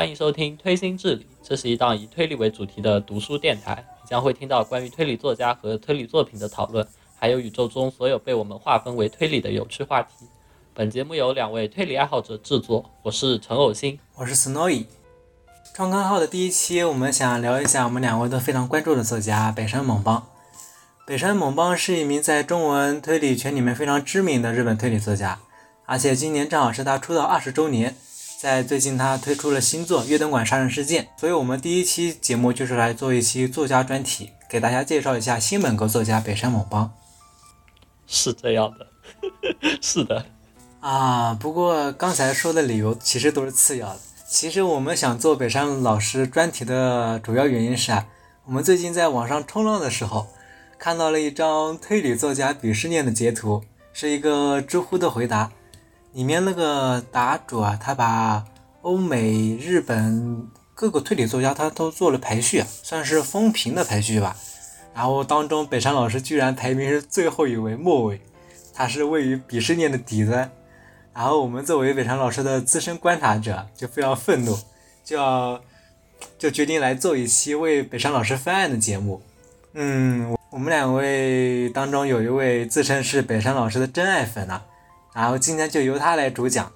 欢迎收听《推心置理》，这是一档以推理为主题的读书电台。你将会听到关于推理作家和推理作品的讨论，还有宇宙中所有被我们划分为推理的有趣话题。本节目由两位推理爱好者制作，我是陈偶星，我是 Snowy。创刊号的第一期，我们想聊一下我们两位都非常关注的作家北山猛邦。北山猛邦是一名在中文推理圈里面非常知名的日本推理作家，而且今年正好是他出道二十周年。在最近，他推出了新作《月灯馆杀人事件》，所以我们第一期节目就是来做一期作家专题，给大家介绍一下新本格作家北山某邦。是这样的，是的啊。不过刚才说的理由其实都是次要的。其实我们想做北山老师专题的主要原因是啊，我们最近在网上冲浪的时候，看到了一张推理作家鄙视链的截图，是一个知乎的回答。里面那个答主啊，他把欧美、日本各个推理作家他都做了排序，算是风评的排序吧。然后当中北山老师居然排名是最后一位末尾，他是位于鄙视链的底端。然后我们作为北山老师的资深观察者就非常愤怒，就要就决定来做一期为北山老师翻案的节目。嗯，我们两位当中有一位自称是北山老师的真爱粉啊。然后今天就由他来主讲，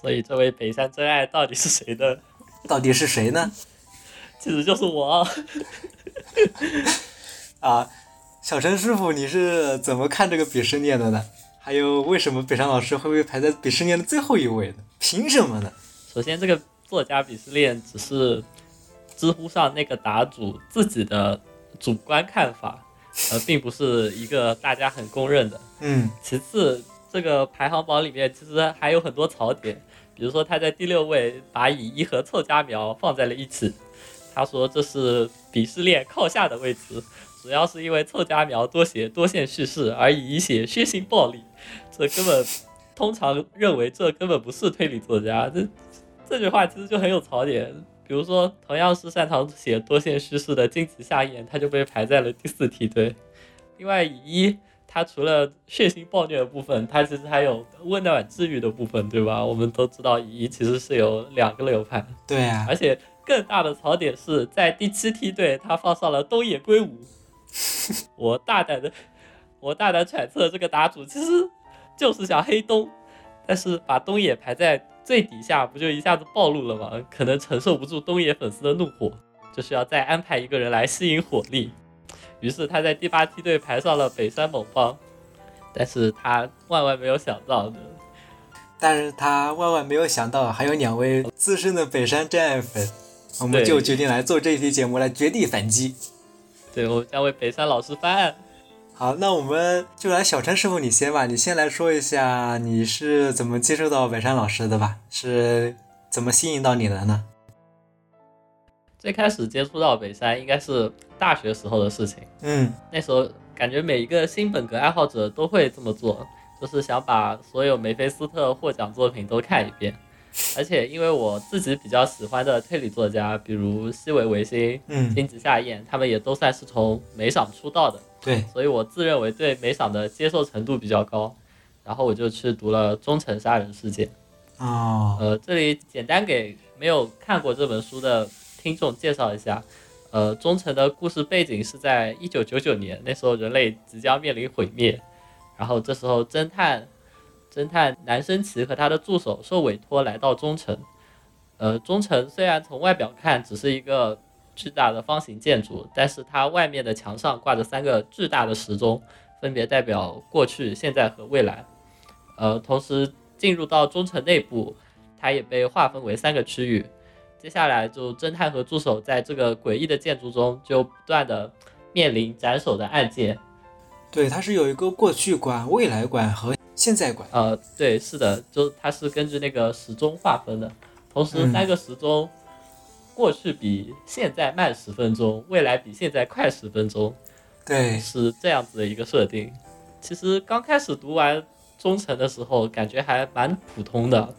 所以这位北山真爱到底是谁的？到底是谁呢？其实就是我。啊，小陈师傅，你是怎么看这个鄙视链的呢？还有为什么北山老师会被排在鄙视链的最后一位呢？凭什么呢？首先，这个作家鄙视链只是知乎上那个答主自己的主观看法，呃，并不是一个大家很公认的。嗯。其次。这个排行榜里面其实还有很多槽点，比如说他在第六位把乙一和凑佳苗放在了一起，他说这是鄙视链靠下的位置，主要是因为凑佳苗多写多线叙事，而乙一写血腥暴力，这根本通常认为这根本不是推理作家，这这句话其实就很有槽点。比如说同样是擅长写多线叙事的金崎夏彦，他就被排在了第四梯队，另外乙一。他除了血腥暴虐的部分，它其实还有温暖治愈的部分，对吧？我们都知道，乙其实是有两个流派。对啊。而且更大的槽点是在第七梯队，他放上了东野圭吾。我大胆的，我大胆揣测，这个答主其实就是想黑东，但是把东野排在最底下，不就一下子暴露了吗？可能承受不住东野粉丝的怒火，就是要再安排一个人来吸引火力。于是他在第八梯队排上了北山猛方，但是他万万没有想到的，但是他万万没有想到还有两位资深的北山真爱粉，我们就决定来做这一期节目来绝地反击。对，我将为北山老师翻案。好，那我们就来小陈师傅你先吧，你先来说一下你是怎么接触到北山老师的吧，是怎么吸引到你的呢？最开始接触到北山应该是大学时候的事情。嗯，那时候感觉每一个新本格爱好者都会这么做，就是想把所有梅菲斯特获奖作品都看一遍。而且因为我自己比较喜欢的推理作家，比如西尾维新、金子夏彦，他们也都算是从美赏出道的。对，所以我自认为对美赏的接受程度比较高，然后我就去读了《忠诚杀人事件》。哦，呃，这里简单给没有看过这本书的。听众介绍一下，呃，忠诚的故事背景是在一九九九年，那时候人类即将面临毁灭，然后这时候侦探侦探南生奇和他的助手受委托来到忠诚，呃，忠诚虽然从外表看只是一个巨大的方形建筑，但是它外面的墙上挂着三个巨大的时钟，分别代表过去、现在和未来，呃，同时进入到忠诚内部，它也被划分为三个区域。接下来就侦探和助手在这个诡异的建筑中就不断的面临斩首的案件。对，它是有一个过去馆、未来馆和现在馆。呃，对，是的，就它是根据那个时钟划分的。同时，三个时钟，过去比现在慢十分钟，未来比现在快十分钟。对，是这样子的一个设定。其实刚开始读完《忠诚》的时候，感觉还蛮普通的，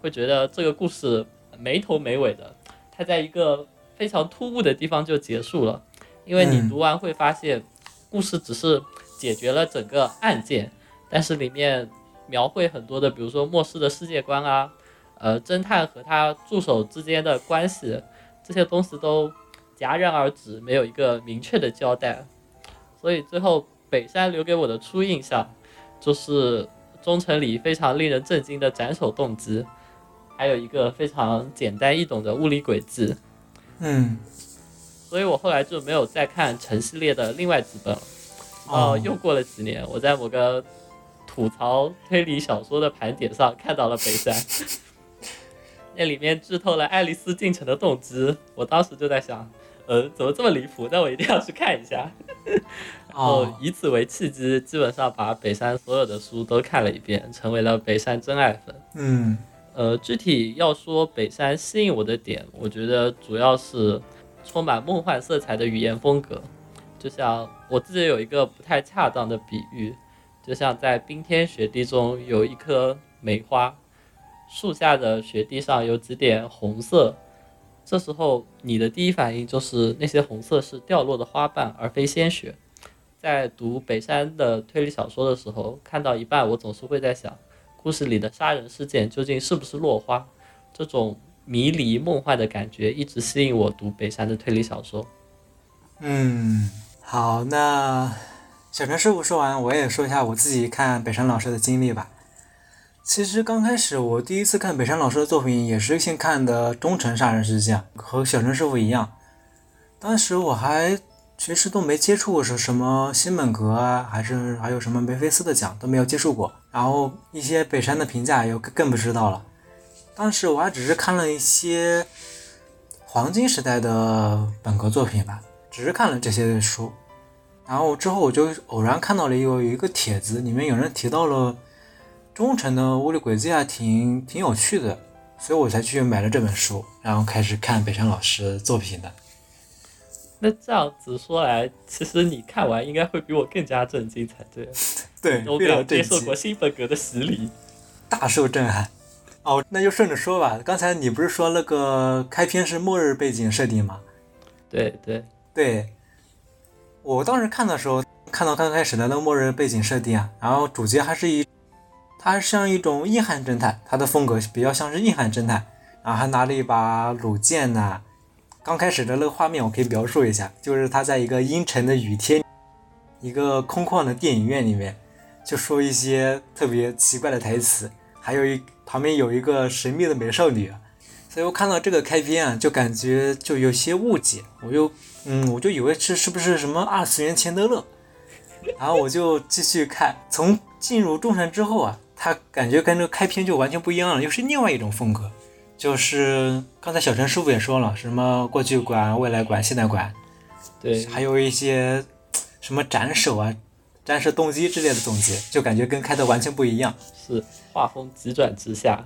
会觉得这个故事。没头没尾的，它在一个非常突兀的地方就结束了，因为你读完会发现，故事只是解决了整个案件，但是里面描绘很多的，比如说末世的世界观啊，呃，侦探和他助手之间的关系，这些东西都戛然而止，没有一个明确的交代。所以最后北山留给我的初印象，就是忠诚里非常令人震惊的斩首动机，还有一个非常简单易懂的物理轨迹。嗯，所以我后来就没有再看陈系列的另外几本了。哦又过了几年，我在某个吐槽推理小说的盘点上看到了北山，那里面剧透了爱丽丝进城的动机。我当时就在想，呃，怎么这么离谱？那我一定要去看一下。然后哦，以此为契机，基本上把北山所有的书都看了一遍，成为了北山真爱粉。嗯呃，具体要说北山吸引我的点，我觉得主要是充满梦幻色彩的语言风格。就像我自己有一个不太恰当的比喻，就像在冰天雪地中有一棵梅花，树下的雪地上有几点红色，这时候你的第一反应就是那些红色是掉落的花瓣，而非鲜血。在读北山的推理小说的时候，看到一半，我总是会在想。故事里的杀人事件究竟是不是落花？这种迷离梦幻的感觉一直吸引我读北山的推理小说。嗯，好，那小陈师傅说完，我也说一下我自己看北山老师的经历吧。其实刚开始我第一次看北山老师的作品，也是先看的《忠诚杀人事件》，和小陈师傅一样，当时我还其实都没接触过是什么新本格啊，还是还有什么梅菲斯的奖都没有接触过，然后一些北山的评价又更不知道了。当时我还只是看了一些黄金时代的本格作品吧，只是看了这些书，然后之后我就偶然看到了有有一个帖子，里面有人提到了忠诚的物理轨迹啊，挺挺有趣的，所以我才去买了这本书，然后开始看北山老师作品的。那这样子说来，其实你看完应该会比我更加震惊才对，对，我没有接受过惊，新本格的洗礼。大受震撼。哦，那就顺着说吧。刚才你不是说那个开篇是末日背景设定吗？对对，对，我当时看的时候，看到刚开始的那个末日背景设定啊，然后主角还是一，他像一种硬汉侦探，他的风格比较像是硬汉侦探，然后还拿了一把弩箭呐、刚开始的那个画面我可以描述一下，就是他在一个阴沉的雨天，一个空旷的电影院里面，就说一些特别奇怪的台词，还有一旁边有一个神秘的美少女，所以我看到这个开篇啊，就感觉就有些误解，我就嗯，我就以为是是不是什么二次元钱德勒，然后我就继续看，从进入忠诚之后啊，他感觉跟这个开篇就完全不一样了，又是另外一种风格，就是刚才小陈师傅也说了，什么过去馆、未来馆、现代馆，对，还有一些什么斩首啊、斩首动机之类的东西，就感觉跟开头完全不一样。是画风急转直下。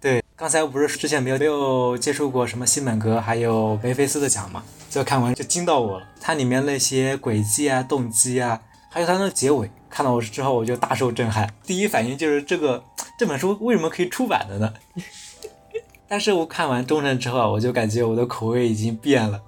对，刚才我不是之前没有没有接触过什么西本格，还有梅菲斯的奖嘛，就看完就惊到我了。它里面那些轨迹啊、动机啊，还有它的结尾，看到我之后我就大受震撼。第一反应就是这个这本书为什么可以出版的呢？但是我看完《忠诚》之后啊，我就感觉我的口味已经变了，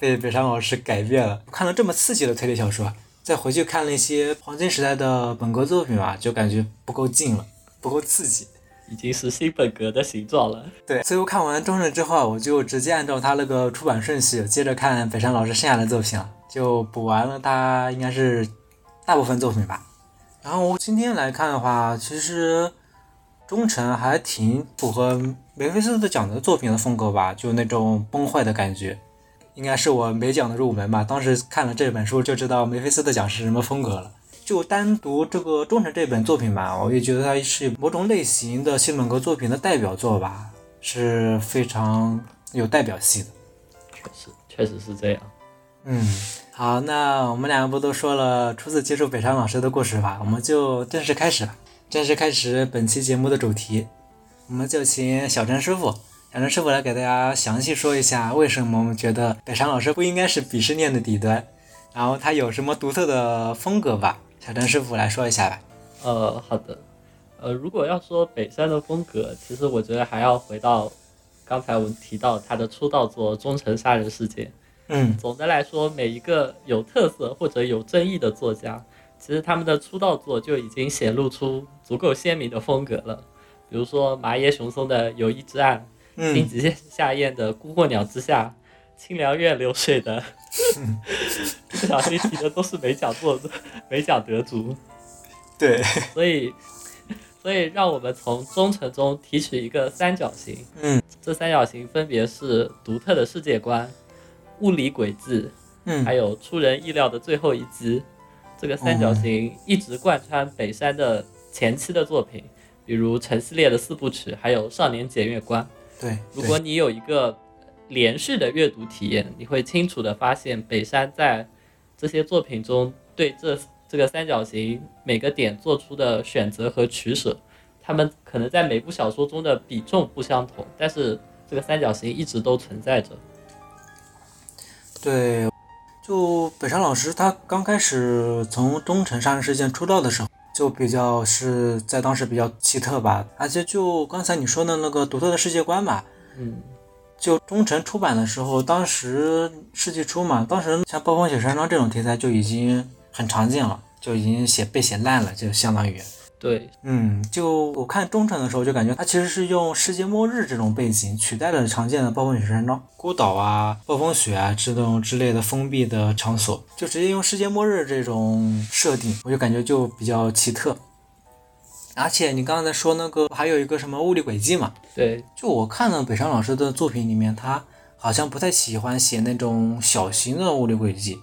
被北山老师改变了。看了这么刺激的推理小说，再回去看了一些黄金时代的本格作品吧，就感觉不够劲了，不够刺激。已经是新本格的形状了。对，所以我看完《忠诚》之后啊，我就直接按照他那个出版顺序，接着看北山老师剩下的作品了，就补完了他应该是大部分作品吧。然后我今天来看的话，其实《忠诚》还挺符合梅菲斯特奖的作品的风格吧，就那种崩坏的感觉，应该是我美奖的入门吧。当时看了这本书就知道梅菲斯特奖是什么风格了。就单独这个《忠诚》这本作品吧，我也觉得它是某种类型的新本格作品的代表作吧，是非常有代表性的。确实，确实是这样。嗯，好，那我们两个不都说了初次接触北山老师的故事吧，我们就正式开始吧。正式开始本期节目的主题，我们就请小陈师傅，小陈师傅来给大家详细说一下，为什么我们觉得北山老师不应该是鄙视链的底端，然后他有什么独特的风格吧。小陈师傅来说一下吧。呃，好的。呃，如果要说北山的风格，其实我觉得还要回到刚才我们提到他的出道作《忠诚杀人事件》。嗯总的来说，每一个有特色或者有争议的作家，其实他们的出道作就已经显露出足够鲜明的风格了。比如说麻耶雄松的《友谊之岸》，金嗯，吉夏彦的《孤鹤鸟之下》，清凉院流水的，不小心提的都是美奖作 美奖得主，对，所以所以让我们从忠诚中提取一个三角形，嗯这三角形分别是独特的世界观、物理轨迹，嗯还有出人意料的最后一击。这个三角形一直贯穿北山的前期的作品，比如陈系列的四部曲，还有少年检阅官。对，如果你有一个连续的阅读体验，你会清楚的发现北山在这些作品中对这这个三角形每个点做出的选择和取舍，他们可能在每部小说中的比重不相同，但是这个三角形一直都存在着。对，就北山老师他刚开始从东城杀人事件出道的时候，就比较是在当时比较奇特吧，而且就刚才你说的那个独特的世界观吧，嗯，就中城出版的时候，当时世纪初嘛，当时像暴风雪山庄这种题材就已经很常见了，就已经写被写烂了，就相当于。对，嗯，就我看忠诚的时候，就感觉它其实是用世界末日这种背景取代了常见的暴风雪山庄、孤岛啊、暴风雪啊这种之类的封闭的场所，就直接用世界末日这种设定，我就感觉就比较奇特。而且你刚才说那个还有一个什么物理轨迹嘛，对，就我看了北山老师的作品里面，他好像不太喜欢写那种小型的物理轨迹，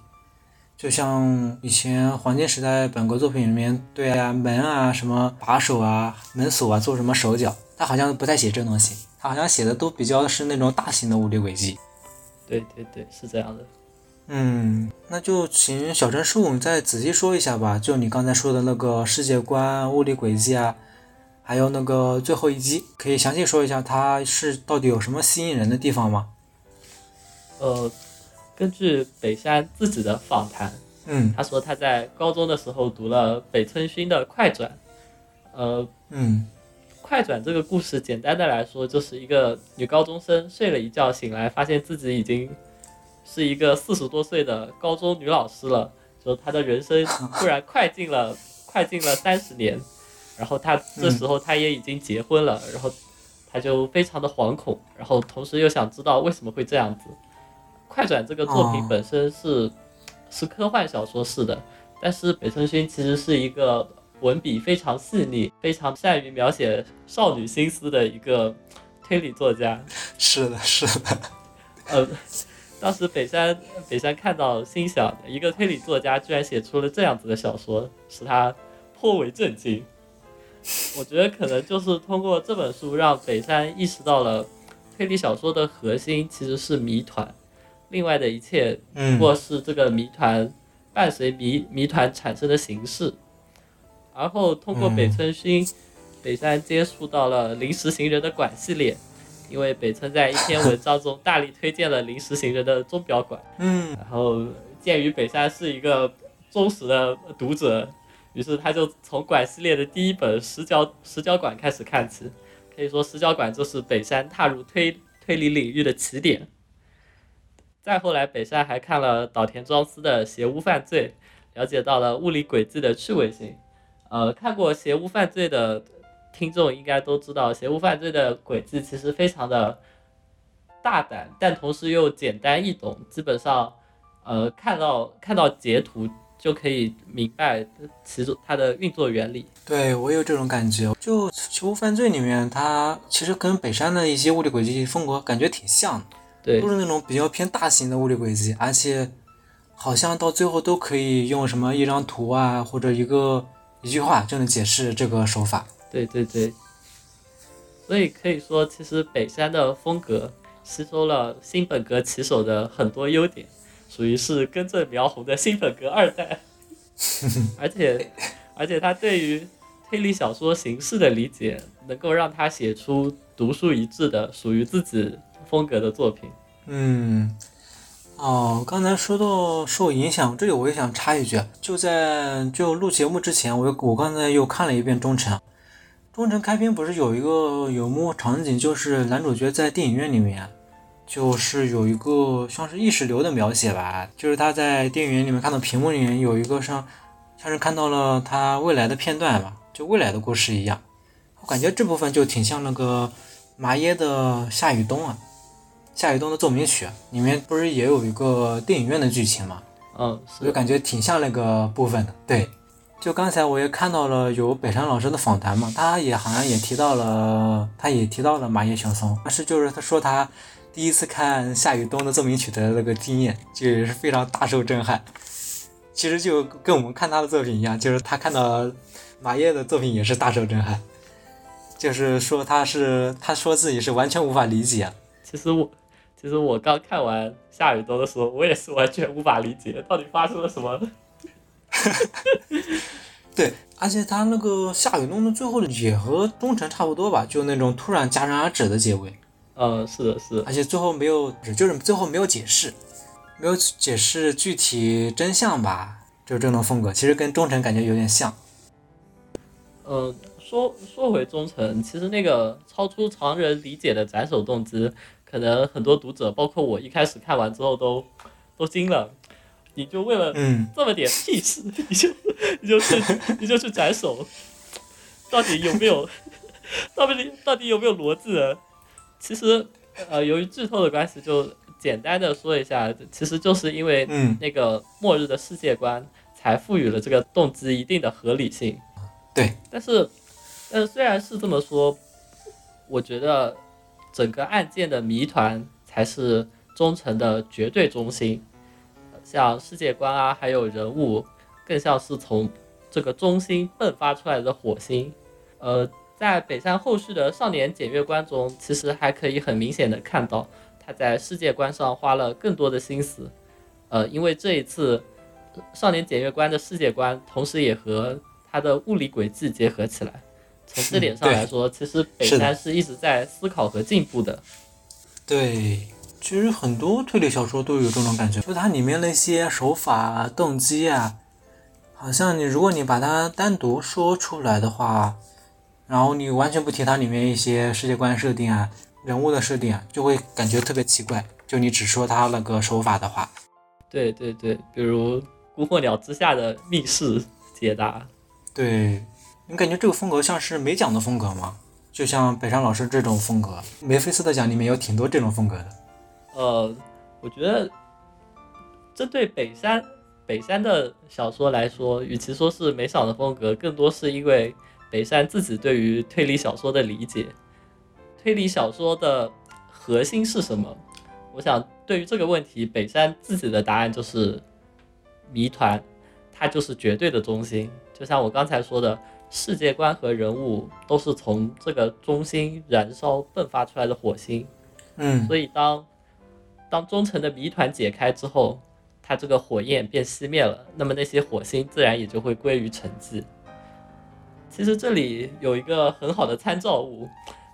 就像以前黄金时代本格作品里面，对啊门啊什么把手啊门锁啊做什么手脚，他好像不太写这东西，他好像写的都比较是那种大型的物理轨迹。对对对，是这样的。嗯，那就请小陈师傅你再仔细说一下吧，就你刚才说的那个世界观、物理轨迹啊，还有那个最后一击，可以详细说一下它是到底有什么吸引人的地方吗？呃，根据北山自己的访谈，嗯。他说他在高中的时候读了北村薰的《快转》，呃，嗯快转这个故事，简单的来说，就是一个女高中生睡了一觉，醒来发现自己已经是一个四十多岁的高中女老师了，就她的人生突然快进了快进了三十年，然后她这时候她也已经结婚了，然后她就非常的惶恐，然后同时又想知道为什么会这样子。快转这个作品哦本身是、是科幻小说式的，但是北村薰其实是一个文笔非常细腻、非常善于描写少女心思的一个推理作家。是的，是的，呃，当时北山北山看到，心想一个推理作家居然写出了这样子的小说，使他颇为震惊。我觉得可能就是通过这本书，让北山意识到了推理小说的核心其实是谜团，另外的一切不嗯过是这个谜团伴随谜谜团产生的形式。而后通过北村薰，北山接触到了临时行人的馆系列，因为北村在一篇文章中大力推荐了临时行人的钟表馆。嗯然后鉴于北山是一个忠实的读者，于是他就从馆系列的第一本《石角石角馆》开始看起。可以说，《石角馆》就是北山踏入推推理领域的起点。再后来，北山还看了岛田庄司的《邪屋犯罪》，了解到了物理轨迹的趣味性。呃，看过《邪屋犯罪》的听众应该都知道，《邪屋犯罪》的轨迹其实非常的大胆，但同时又简单易懂，基本上，呃，看到看到截图就可以明白其中它的运作原理。对我有这种感觉。就《囚屋犯罪》里面，它其实跟北山的一些物理轨迹风格感觉挺像的，对都是那种比较偏大型的物理轨迹，而且好像到最后都可以用什么一张图啊，或者一个一句话就能解释这个手法。对对对，所以可以说，其实北山的风格吸收了新本格棋手的很多优点，属于是根正苗红的新本格二代。而且，而且他对于推理小说形式的理解，能够让他写出独树一帜的属于自己风格的作品。嗯，哦，刚才说到受影响，这里我也想插一句，就在就录节目之前，我我刚才又看了一遍《忠诚》。《忠诚》开篇不是有一个有幕场景，就是男主角在电影院里面，就是有一个像是意识流的描写吧，就是他在电影院里面看到屏幕里面有一个像像是看到了他未来的片段吧，就未来的故事一样。我感觉这部分就挺像那个麻耶的夏雨冬啊，夏雨冬的奏鸣曲里面不是也有一个电影院的剧情吗？嗯，我就感觉挺像那个部分的。对，就刚才我也看到了有北山老师的访谈嘛，他也好像也提到了，他也提到了麻叶雄松，但是就是他说他第一次看夏雨冬的奏鸣曲的那个经验，就也是非常大受震撼。其实就跟我们看他的作品一样，就是他看到马叶的作品也是大受震撼，就是说他是他说自己是完全无法理解。其实我其实我刚看完夏雨冬的时候，我也是完全无法理解到底发生了什么。对，而且他那个夏雨冬的最后也和忠诚差不多吧，就那种突然戛然而止的结尾。嗯，是的，是的。而且最后没有，就是最后没有解释。没有解释具体真相吧，就这种风格，其实跟忠诚感觉有点像。嗯，说说回忠诚，其实那个超出常人理解的斩首动机，可能很多读者，包括我，一开始看完之后都都惊了。你就为了这么点屁事，你就你就去你就去斩首，到底有没有？到底到底有没有逻辑？其实，呃，由于剧透的关系，就。简单的说一下，其实就是因为那个末日的世界观，才赋予了这个动机一定的合理性。对，但是，但是虽然是这么说，我觉得整个案件的谜团才是忠诚的绝对中心。像世界观啊，还有人物，更像是从这个中心迸发出来的火星。呃，在北山后续的少年检阅官中，其实还可以很明显的看到。他在世界观上花了更多的心思，呃，因为这一次少年检阅官的世界观，同时也和他的物理轨迹结合起来。从这点上来说，其实北山是一直在思考和进步的。对，其实很多推理小说都有这种感觉，就它里面那些手法、动机啊，好像你如果你把它单独说出来的话，然后你完全不提它里面一些世界观设定啊。人物的设定啊，就会感觉特别奇怪。就你只说它那个手法的话，对对对，比如《孤火鸟之下的密室解答》，对你感觉这个风格像是美奖的风格吗？就像北山老师这种风格，梅菲斯特奖里面有挺多这种风格的。呃，我觉得针对北山北山的小说来说，与其说是美赏的风格，更多是因为北山自己对于推理小说的理解。推理小说的核心是什么？我想对于这个问题，北山自己的答案就是谜团，它就是绝对的中心。就像我刚才说的，世界观和人物都是从这个中心燃烧迸发出来的火星。嗯，所以当当忠诚的谜团解开之后，它这个火焰便熄灭了，那么那些火星自然也就会归于沉寂。其实这里有一个很好的参照物。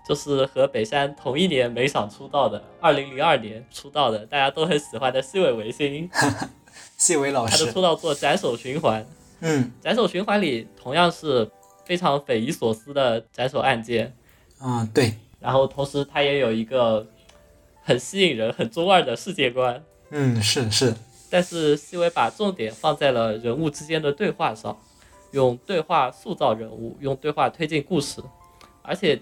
就是和北山同一年美赏出道的，二零零二年出道的，大家都很喜欢的西尾维新，西尾老师，他的出道作《斩首循环》，嗯，《斩首循环》里同样是非常匪夷所思的斩首案件，啊，对，然后同时它也有一个很吸引人、很中二的世界观，嗯，是是，但是西尾把重点放在了人物之间的对话上，用对话塑造人物，用对话推进故事，而且。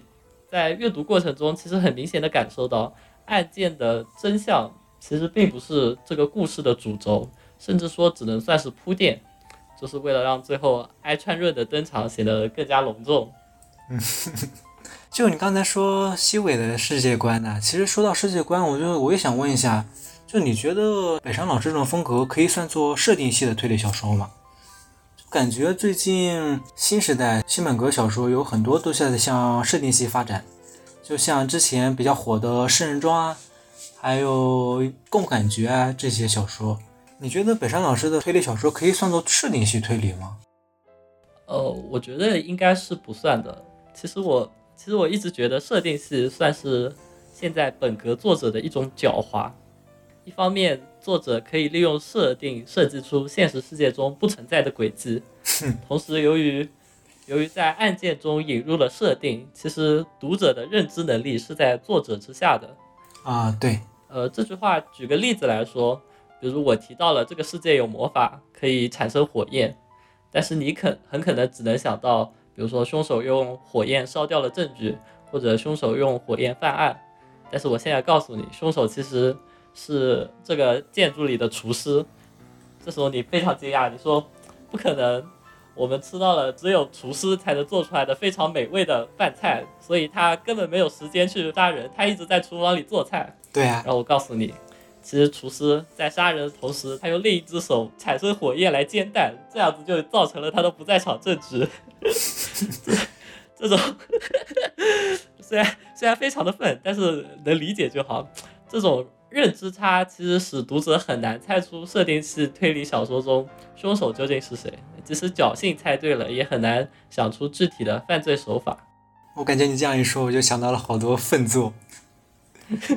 在阅读过程中，其实很明显的感受到，案件的真相其实并不是这个故事的主轴，甚至说只能算是铺垫，就是为了让最后哀川润的登场显得更加隆重。嗯，就你刚才说西尾的世界观呢，其实说到世界观，我就我也想问一下，就你觉得北上老师这种风格可以算作设定系的推理小说吗？感觉最近新时代新本格小说有很多都在向设定系发展，就像之前比较火的《诗人庄》啊，还有《共感觉》啊这些小说。你觉得北山老师的推理小说可以算作设定系推理吗？呃，我觉得应该是不算的。其实我其实我一直觉得设定系算是现在本格作者的一种狡猾，一方面。作者可以利用设定设计出现实世界中不存在的轨迹，同时由于由于在案件中引入了设定，其实读者的认知能力是在作者之下的。啊，对，呃，这句话举个例子来说，比如我提到了这个世界有魔法可以产生火焰，但是你可很可能只能想到比如说凶手用火焰烧掉了证据，或者凶手用火焰犯案。但是我现在告诉你，凶手其实是这个建筑里的厨师。这时候你非常惊讶，你说不可能，我们吃到了只有厨师才能做出来的非常美味的饭菜，所以他根本没有时间去杀人，他一直在厨房里做菜。对啊然，后我告诉你，其实厨师在杀人的同时，他用另一只手产生火焰来煎蛋，这样子就造成了他的不在场证据。这种虽然虽然非常的愤，但是能理解就好。这种认知差其实使读者很难猜出设定系推理小说中凶手究竟是谁，即使侥幸猜对了，也很难想出具体的犯罪手法。我感觉你这样一说，我就想到了好多 粪作。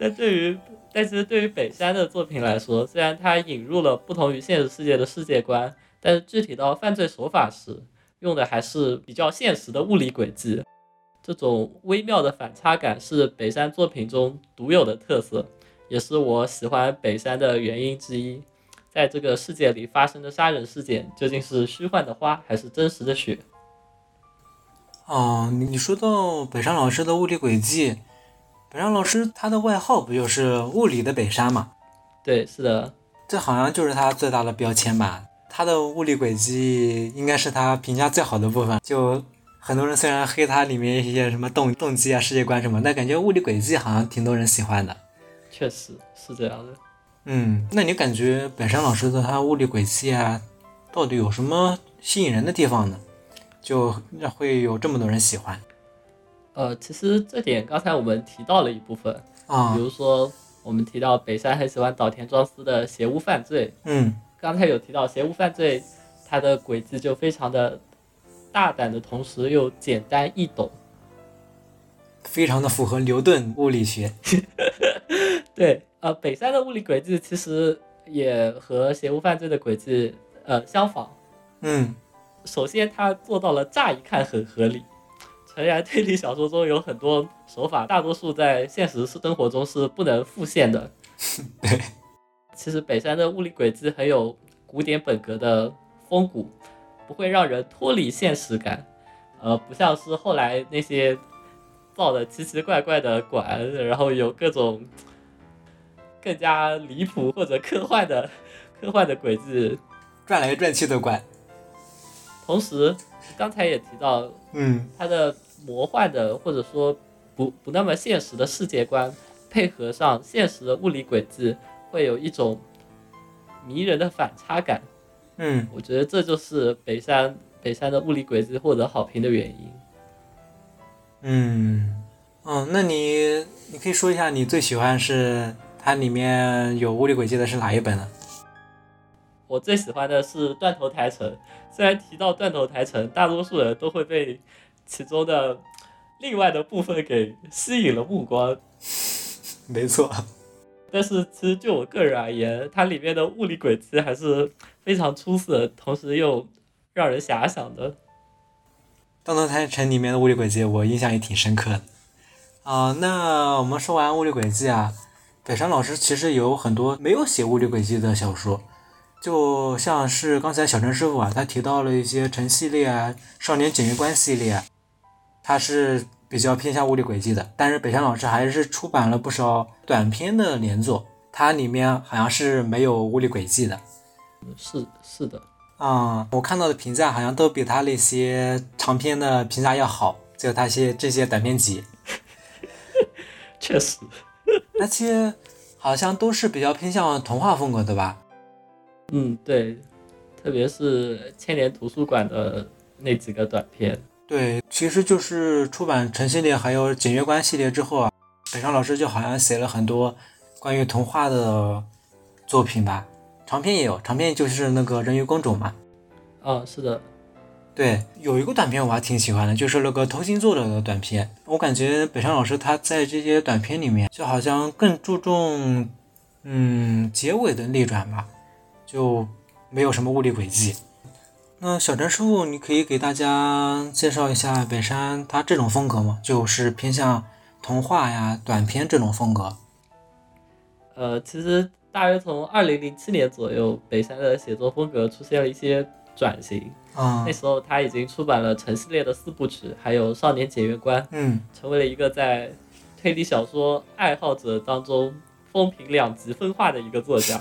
但对于但是对于北山的作品来说，虽然他引入了不同于现实世界的世界观，但是具体到犯罪手法时，用的还是比较现实的物理轨迹。这种微妙的反差感是北山作品中独有的特色，也是我喜欢北山的原因之一。在这个世界里发生的杀人事件，究竟是虚幻的花还是真实的雪？哦，你说到北山老师的物理轨迹，北山老师他的外号不就是物理的北山嘛？对，是的，这好像就是他最大的标签吧。他的物理轨迹应该是他评价最好的部分。就很多人虽然黑他里面一些什么动动机啊、世界观什么，但感觉物理轨迹好像挺多人喜欢的。确实是这样的。嗯，那你感觉北山老师的他物理轨迹啊，到底有什么吸引人的地方呢？就让会有这么多人喜欢呃，其实这点刚才我们提到了一部分，啊比？如说我们提到北山很喜欢岛田庄司的邪物犯罪，嗯刚才有提到邪物犯罪，它的轨迹就非常的大胆的同时又简单易懂。非常的符合牛顿物理学。对，呃，北山的物理轨迹其实也和邪物犯罪的轨迹呃相仿。嗯首先，他做到了乍一看很合理。诚然，推理小说中有很多手法，大多数在现实生活中是不能复现的。对，其实北山的物理轨迹很有古典本格的风骨，不会让人脱离现实感。呃，不像是后来那些造的奇奇怪怪的馆，然后有各种更加离谱或者科幻的科幻的轨迹。转来转去的管。同时，刚才也提到，嗯它的魔幻的或者说不不那么现实的世界观，配合上现实的物理轨迹，会有一种迷人的反差感。嗯，我觉得这就是北山北山的物理轨迹获得好评的原因。嗯，哦，那你你可以说一下你最喜欢是它里面有物理轨迹的是哪一本呢？我最喜欢的是断头台城，虽然提到断头台城，大多数人都会被其中的另外的部分给吸引了目光，没错，但是其实就我个人而言，它里面的物理轨迹还是非常出色，同时又让人遐想的。《断头台城》里面的物理轨迹我印象也挺深刻的。啊、那我们说完物理轨迹啊，北山老师其实有很多没有写物理轨迹的小说，就像是刚才小陈师傅啊，他提到了一些陈系列啊、少年检阅官系列啊，他是比较偏向物理轨迹的。但是北山老师还是出版了不少短篇的连作，它里面好像是没有物理轨迹的。是是的，啊、我看到的评价好像都比他那些长篇的评价要好，就他些这些短篇集，确实，而且好像都是比较偏向童话风格的吧？嗯，对，特别是千年图书馆的那几个短片，对，其实就是出版陈系列还有检阅官系列之后啊，北上老师就好像写了很多关于童话的作品吧，长篇也有，长篇就是那个人鱼公主嘛。啊，是的，对，有一个短片我还挺喜欢的，就是那个偷星座的短片。我感觉北上老师他在这些短片里面，就好像更注重，嗯，结尾的逆转吧，就没有什么物理轨迹。那小陈师傅，你可以给大家介绍一下北山他这种风格吗？就是偏向童话呀、短篇这种风格。呃，其实大约从二零零七年左右，北山的写作风格出现了一些转型。啊那，时候他已经出版了成系列的四部曲，还有《少年检阅官》，嗯成为了一个在推理小说爱好者当中风评两极分化的一个作家。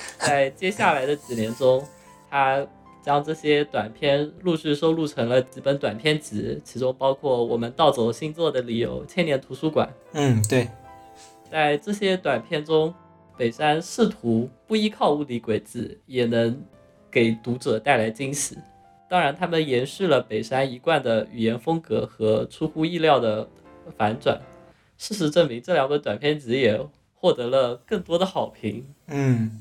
在接下来的几年中，他将这些短片陆续收录成了几本短篇集，其中包括我们盗走星座的理由、千年图书馆。嗯，对，在这些短片中，北山试图不依靠物理轨迹，也能给读者带来惊喜。当然，他们延续了北山一贯的语言风格和出乎意料的反转。事实证明，这两本短篇集也获得了更多的好评。嗯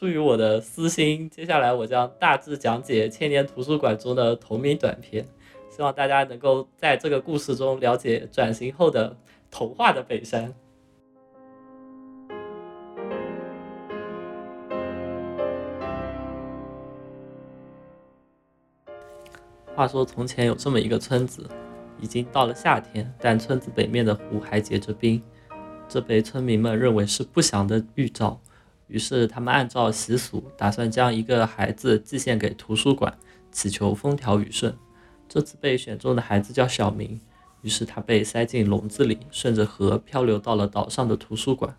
出于我的私心，接下来我将大致讲解《千年图书馆》中的同名短片，希望大家能够在这个故事中了解转型后的童话的北山。话说从前有这么一个村子，已经到了夏天，但村子北面的湖还结着冰，这被村民们认为是不祥的预兆。于是他们按照习俗，打算将一个孩子寄献给图书馆，祈求风调雨顺。这次被选中的孩子叫小明，于是他被塞进笼子里，顺着河漂流到了岛上的图书馆。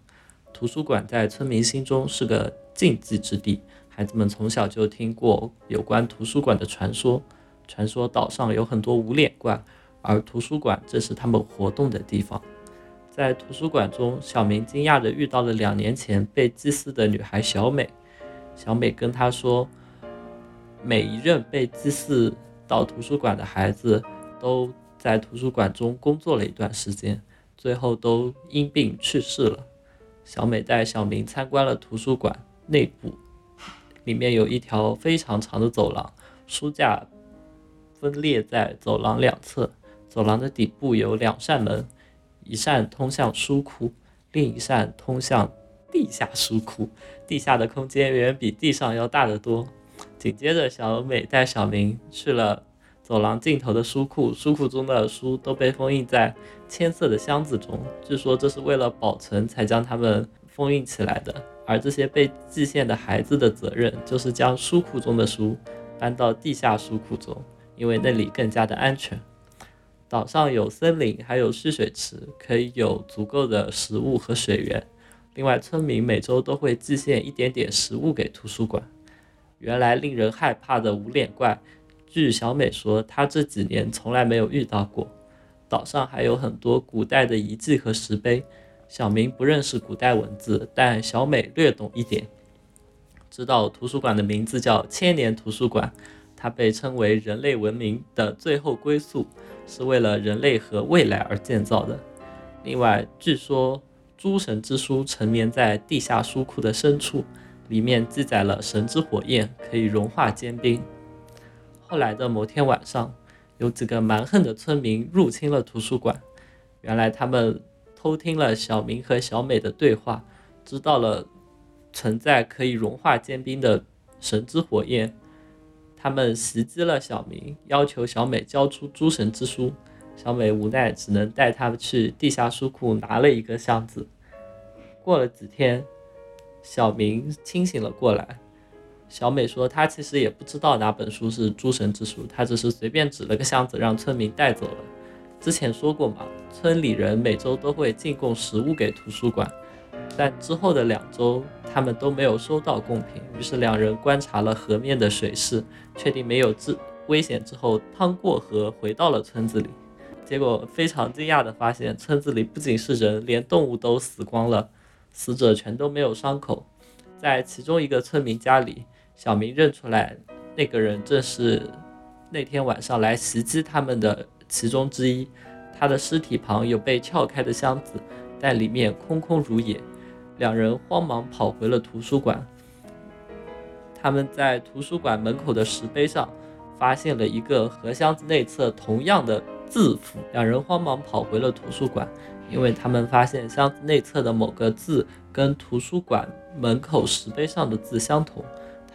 图书馆在村民心中是个禁忌之地，孩子们从小就听过有关图书馆的传说，传说岛上有很多无脸怪，而图书馆正是他们活动的地方。在图书馆中，小明惊讶地遇到了两年前被祭祀的女孩小美。小美跟他说，每一任被祭祀到图书馆的孩子都在图书馆中工作了一段时间，最后都因病去世了。小美带小明参观了图书馆内部，里面有一条非常长的走廊，书架分列在走廊两侧，走廊的底部有两扇门。一扇通向书库，另一扇通向地下书库。地下的空间远远比地上要大得多。紧接着，小美带小明去了走廊尽头的书库，书库中的书都被封印在铅色的箱子中，据说这是为了保存才将它们封印起来的。而这些被寄献的孩子的责任就是将书库中的书搬到地下书库中，因为那里更加的安全。岛上有森林，还有蓄水池，可以有足够的食物和水源。另外，村民每周都会寄献一点点食物给图书馆。原来令人害怕的无脸怪，据小美说，她这几年从来没有遇到过。岛上还有很多古代的遗迹和石碑。小明不认识古代文字，但小美略懂一点，知道图书馆的名字叫千年图书馆。它被称为人类文明的最后归宿。是为了人类和未来而建造的。另外，据说诸神之书沉眠在地下书库的深处，里面记载了神之火焰可以融化坚冰。后来的某天晚上，有几个蛮横的村民入侵了图书馆。原来他们偷听了小明和小美的对话，知道了存在可以融化坚冰的神之火焰。他们袭击了小明，要求小美交出诸神之书。小美无奈，只能带他们去地下书库拿了一个箱子。过了几天，小明清醒了过来。小美说，她其实也不知道哪本书是诸神之书，她只是随便指了个箱子让村民带走了。之前说过嘛，村里人每周都会进贡食物给图书馆。但之后的两周，他们都没有收到贡品。于是两人观察了河面的水势，确定没有之危险之后，趟过河回到了村子里。结果非常惊讶地发现，村子里不仅是人，连动物都死光了，死者全都没有伤口。在其中一个村民家里，小明认出来，那个人正是那天晚上来袭击他们的其中之一。他的尸体旁有被撬开的箱子，但里面空空如也。两人慌忙跑回了图书馆。他们在图书馆门口的石碑上发现了一个和箱子内侧同样的字符。两人慌忙跑回了图书馆，因为他们发现箱子内侧的某个字跟图书馆门口石碑上的字相同。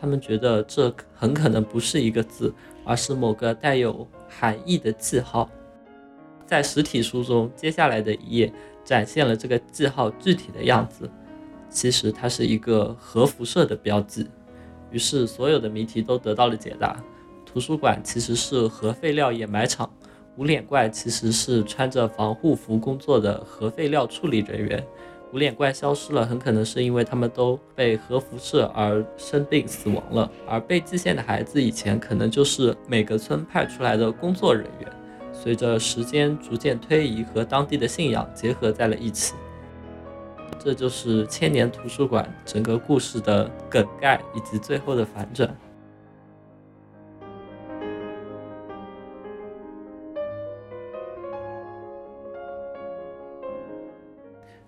他们觉得这很可能不是一个字，而是某个带有含义的记号。在实体书中接下来的一页展现了这个记号具体的样子。其实它是一个核辐射的标记。于是所有的谜题都得到了解答。图书馆其实是核废料掩埋场，无脸怪其实是穿着防护服工作的核废料处理人员。无脸怪消失了，很可能是因为他们都被核辐射而生病死亡了。而被寄现的孩子以前可能就是每个村派出来的工作人员。随着时间逐渐推移，和当地的信仰结合在了一起。这就是千年图书馆整个故事的梗概以及最后的反转。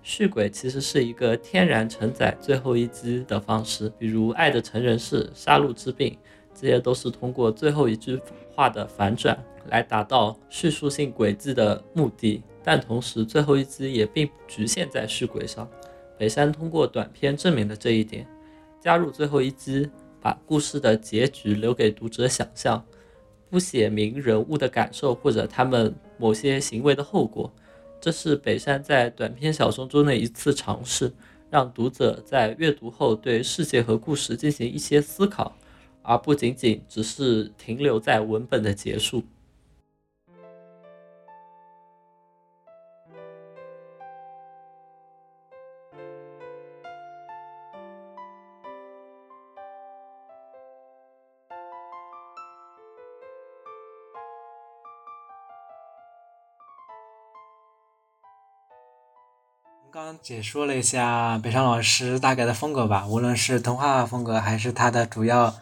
续轨其实是一个天然承载最后一击的方式，比如《爱的成人式》《杀戮之病》，这些都是通过最后一句话的反转来达到叙述性轨迹的目的。但同时，最后一击也并不局限在续轨上。北山通过短片证明了这一点，加入最后一击，把故事的结局留给读者想象，不写明人物的感受或者他们某些行为的后果。这是北山在短篇小说中的一次尝试，让读者在阅读后对世界和故事进行一些思考，而不仅仅只是停留在文本的结束。刚刚解说了一下北山老师大概的风格吧，无论是童话风格，还是他的主要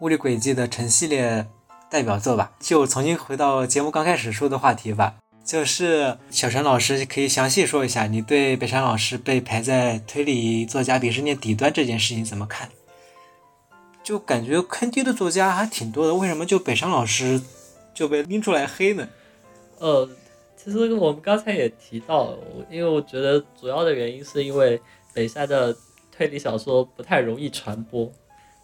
物理轨迹的成系列代表作吧。就重新回到节目刚开始说的话题吧，就是小陈老师可以详细说一下你对北山老师被排在推理作家鄙视链底端这件事情怎么看？就感觉坑爹的作家还挺多的，为什么就北山老师就被拎出来黑呢？呃。其实我们刚才也提到，因为我觉得主要的原因是因为北山的推理小说不太容易传播。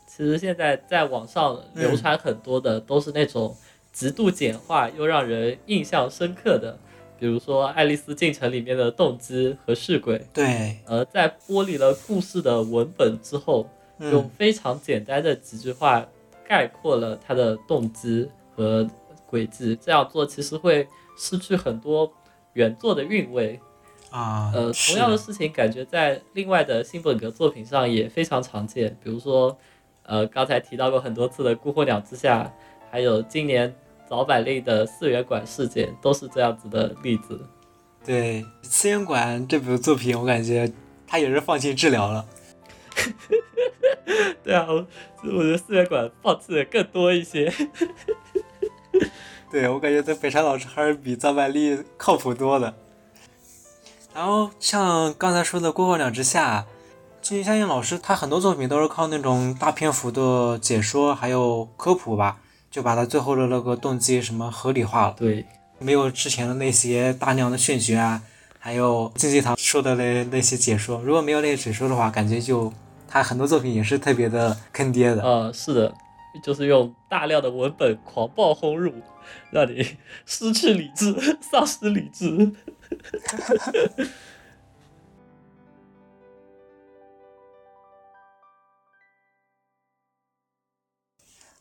其实现在在网上流传很多的都是那种极度简化又让人印象深刻的，比如说《爱丽丝进城》里面的动机和事轨。对。呃，在剥离了故事的文本之后，用非常简单的几句话概括了他的动机和轨迹。这样做其实会。失去很多原作的韵味啊，呃，同样的事情感觉在另外的新本格作品上也非常常见，比如说，呃，刚才提到过很多次的《孤火鸟之下》，还有今年早坂令的四元馆事件，都是这样子的例子。对，四元馆这部作品，我感觉他也是放弃治疗了。对啊，我我觉得四元馆放弃的更多一些。对我感觉这北山老师还是比张曼丽靠谱多的。然后像刚才说的《过火鸟之下》，金相信老师他很多作品都是靠那种大篇幅的解说还有科普吧，就把他最后的那个动机什么合理化了。对，没有之前的那些大量的炫学啊，还有竞技堂说的那那些解说。如果没有那些解说的话，感觉就他很多作品也是特别的坑爹的。呃，是的，就是用大量的文本狂暴轰入。让你失去理智，丧失理智。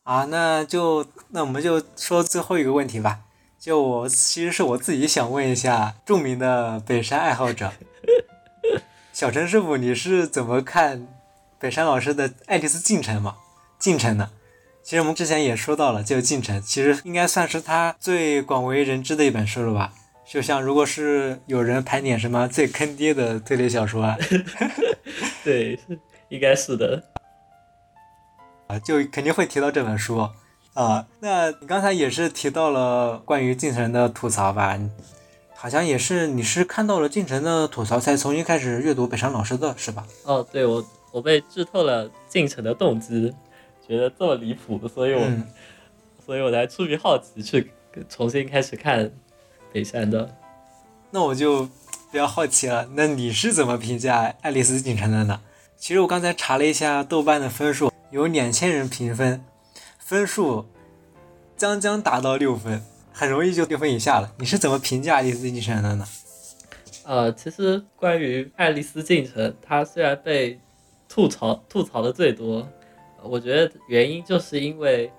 啊，那就那我们就说最后一个问题吧。就我其实是我自己想问一下著名的北山爱好者小陈师傅，你是怎么看北山老师的《爱丽丝进城》嘛？进城的？其实我们之前也说到了，就《进程》，其实应该算是他最广为人知的一本书了吧？就像如果是有人盘点什么最坑爹的推理小说啊，对，应该是的，啊，就肯定会提到这本书啊。那你刚才也是提到了关于《进程》的吐槽吧？好像也是，你是看到了《进程》的吐槽才重新开始阅读北山老师的是吧？哦，对，我我被剧透了《进程》的动机。觉得这么离谱，所以我，所以我才出于好奇去重新开始看北山的。那我就比较好奇了，那你是怎么评价《爱丽丝进城》的呢？其实我刚才查了一下豆瓣的分数，有两千人评分，分数将将达到六分，很容易就六分以下了。你是怎么评价《爱丽丝进城》的呢？呃，其实关于《爱丽丝进城》，它虽然被吐槽吐槽的最多，我觉得原因就是因为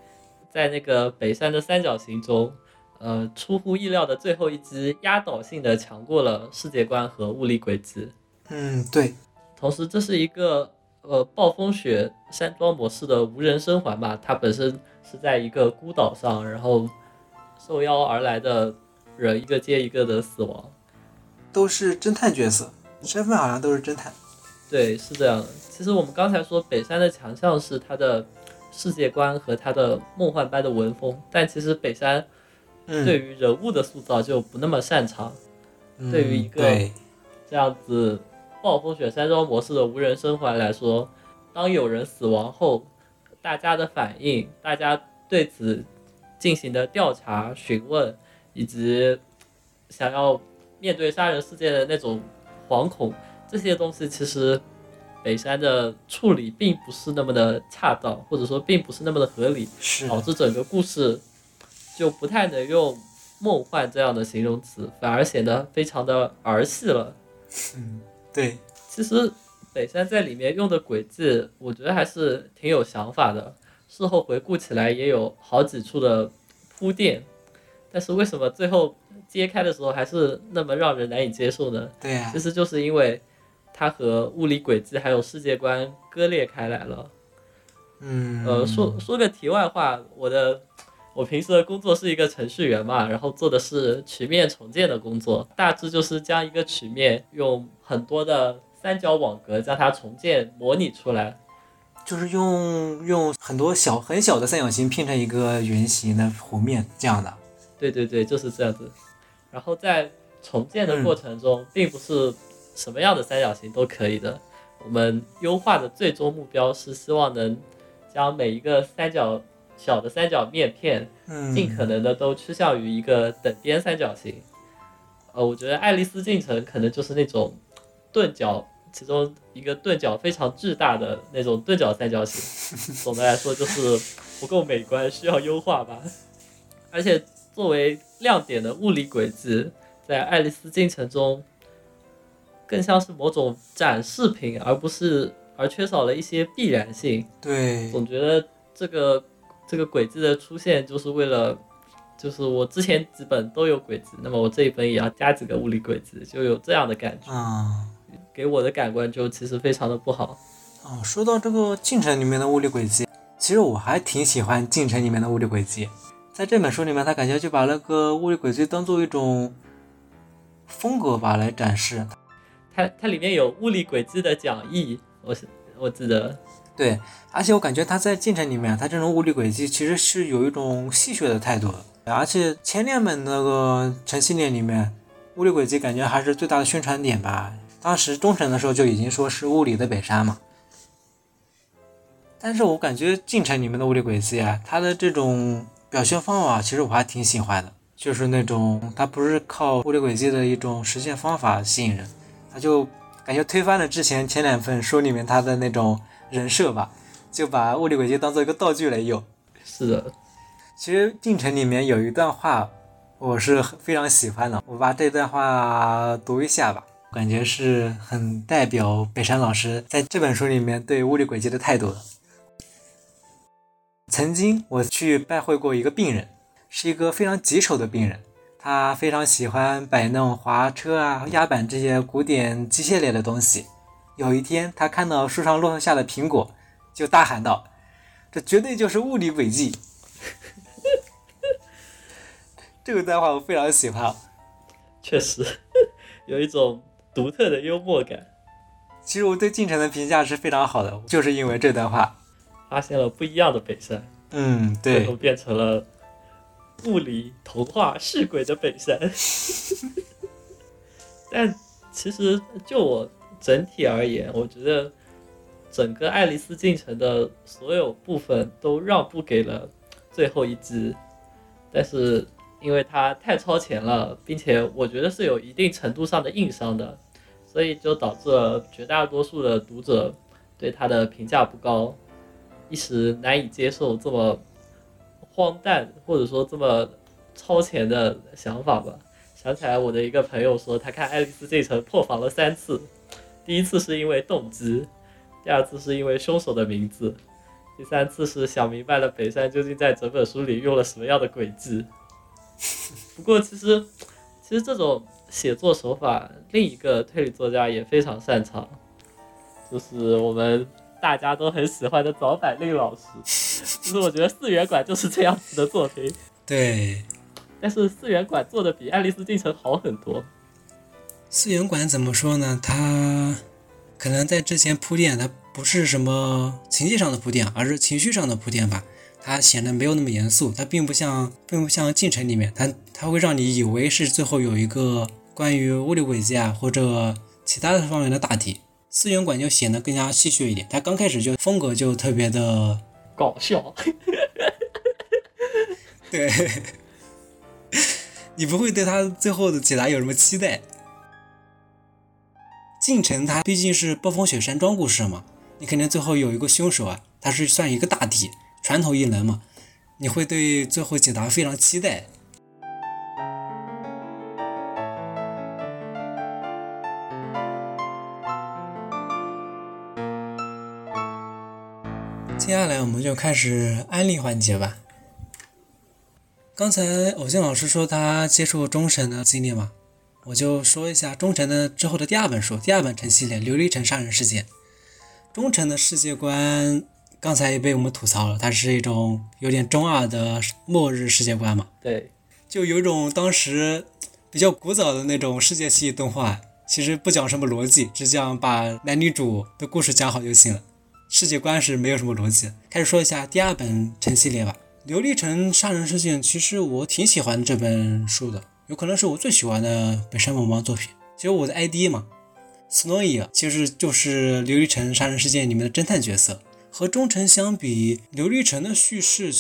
在那个北山的三角形中，呃，出乎意料的最后一击压倒性的强过了世界观和物理轨迹。嗯，对。同时，这是一个呃暴风雪山庄模式的无人生还吧，它本身是在一个孤岛上，然后受邀而来的人一个接一个的死亡，都是侦探角色，身份好像都是侦探。对，是这样的。其实我们刚才说北山的强项是他的世界观和他的梦幻般的文风，但其实北山对于人物的塑造就不那么擅长。对于一个这样子。暴风雪山庄模式的无人生还来说，当有人死亡后，大家的反应，大家对此进行的调查、询问，以及想要面对杀人事件的那种惶恐，这些东西其实北山的处理并不是那么的恰当，或者说并不是那么的合理，导致整个故事就不太能用梦幻这样的形容词，反而显得非常的儿戏了。嗯。对，其实北山在里面用的轨迹，我觉得还是挺有想法的。事后回顾起来，也有好几处的铺垫。但是为什么最后揭开的时候还是那么让人难以接受呢？对呀，其实就是因为它和物理轨迹还有世界观割裂开来了。嗯，呃，说说个题外话，我的。我平时的工作是一个程序员嘛，然后做的是曲面重建的工作，大致就是将一个曲面用很多的三角网格将它重建模拟出来，就是用用很多小很小的三角形拼成一个圆形的弧面这样的。对对对，就是这样子。然后在重建的过程中，并不是什么样的三角形都可以的。我们优化的最终目标是希望能将每一个三角。小的三角面片，尽可能的都趋向于一个等边三角形。呃，我觉得爱丽丝进城可能就是那种钝角，其中一个钝角非常巨大的那种钝角三角形。总的来说就是不够美观，需要优化吧。而且作为亮点的物理轨迹，在爱丽丝进城中更像是某种展示品，而不是而缺少了一些必然性。对，总觉得这个。这个轨迹的出现就是为了，就是我之前几本都有轨迹，那么我这一本也要加几个物理轨迹，就有这样的感觉。啊，给我的感官就其实非常的不好。哦，说到这个进程里面的物理轨迹，其实我还挺喜欢进程里面的物理轨迹。在这本书里面，他感觉就把那个物理轨迹当做一种风格吧来展示。它它里面有物理轨迹的讲义，我是我记得。对，而且我感觉他在进程里面，他这种物理轨迹其实是有一种戏谑的态度的。而且前两本那个城系列里面，物理轨迹感觉还是最大的宣传点吧。当时中程的时候就已经说是物理的北山嘛。但是我感觉进程里面的物理轨迹啊，它的这种表现方法其实我还挺喜欢的，就是那种它不是靠物理轨迹的一种实现方法吸引人，它就感觉推翻了之前前两份书里面他的那种。人设吧，就把物理轨迹当做一个道具来用。是的，其实进程里面有一段话，我是非常喜欢的。我把这段话读一下吧，感觉是很代表北山老师在这本书里面对物理轨迹的态度的。曾经我去拜会过一个病人，是一个非常棘手的病人，他非常喜欢摆弄滑车啊、压板这些古典机械类的东西。有一天，他看到树上落下的苹果，就大喊道：“这绝对就是物理轨迹！” 这个段话我非常喜欢，确实有一种独特的幽默感。其实我对进程的评价是非常好的，就是因为这段话，发现了不一样的北山。嗯，对，最后变成了物理童话是鬼的本山。但其实就我。整体而言，我觉得整个爱丽丝进程的所有部分都让步给了最后一集，但是因为它太超前了，并且我觉得是有一定程度上的硬伤的，所以就导致了绝大多数的读者对它的评价不高，一时难以接受这么荒诞或者说这么超前的想法吧。想起来我的一个朋友说，他看《爱丽丝进城》破防了三次，第一次是因为动机，第二次是因为凶手的名字，第三次是想明白了北山究竟在整本书里用了什么样的诡计。不过其实，其实这种写作手法，另一个推理作家也非常擅长，就是我们大家都很喜欢的早坂令老师。就是我觉得四元馆就是这样子的作品，对，但是四元馆做的比爱丽丝进城好很多。四元馆怎么说呢？它可能在之前铺垫，它不是什么情节上的铺垫，而是情绪上的铺垫吧。它显得没有那么严肃，它并不像，并不像进城里面，它它会让你以为是最后有一个关于物理轨迹啊或者其他的方面的大题。四元馆就显得更加戏谑一点，他刚开始就风格就特别的搞笑，对，你不会对他最后的解答有什么期待。进城它毕竟是暴风雪山庄故事嘛，你肯定最后有一个凶手啊，他是算一个大底。传统一能嘛，你会对最后解答非常期待。接下来我们就开始安利环节吧。刚才偶像老师说他接触忠臣的经历嘛，我就说一下忠臣的之后的第二本书，第二本城系列《琉璃城杀人事件》。忠臣的世界观。刚才也被我们吐槽了，它是一种有点中二的末日世界观嘛？对，就有种当时比较古早的那种世界系动画，其实不讲什么逻辑，只讲把男女主的故事讲好就行了。世界观是没有什么逻辑。开始说一下第二本城系列吧，《琉璃城杀人事件》。其实我挺喜欢这本书的，有可能是我最喜欢的本山萌萌作品。其实我的 ID 嘛，Snowy 其实就是《琉璃城杀人事件》里面的侦探角色。和忠臣相比，琉璃城的叙事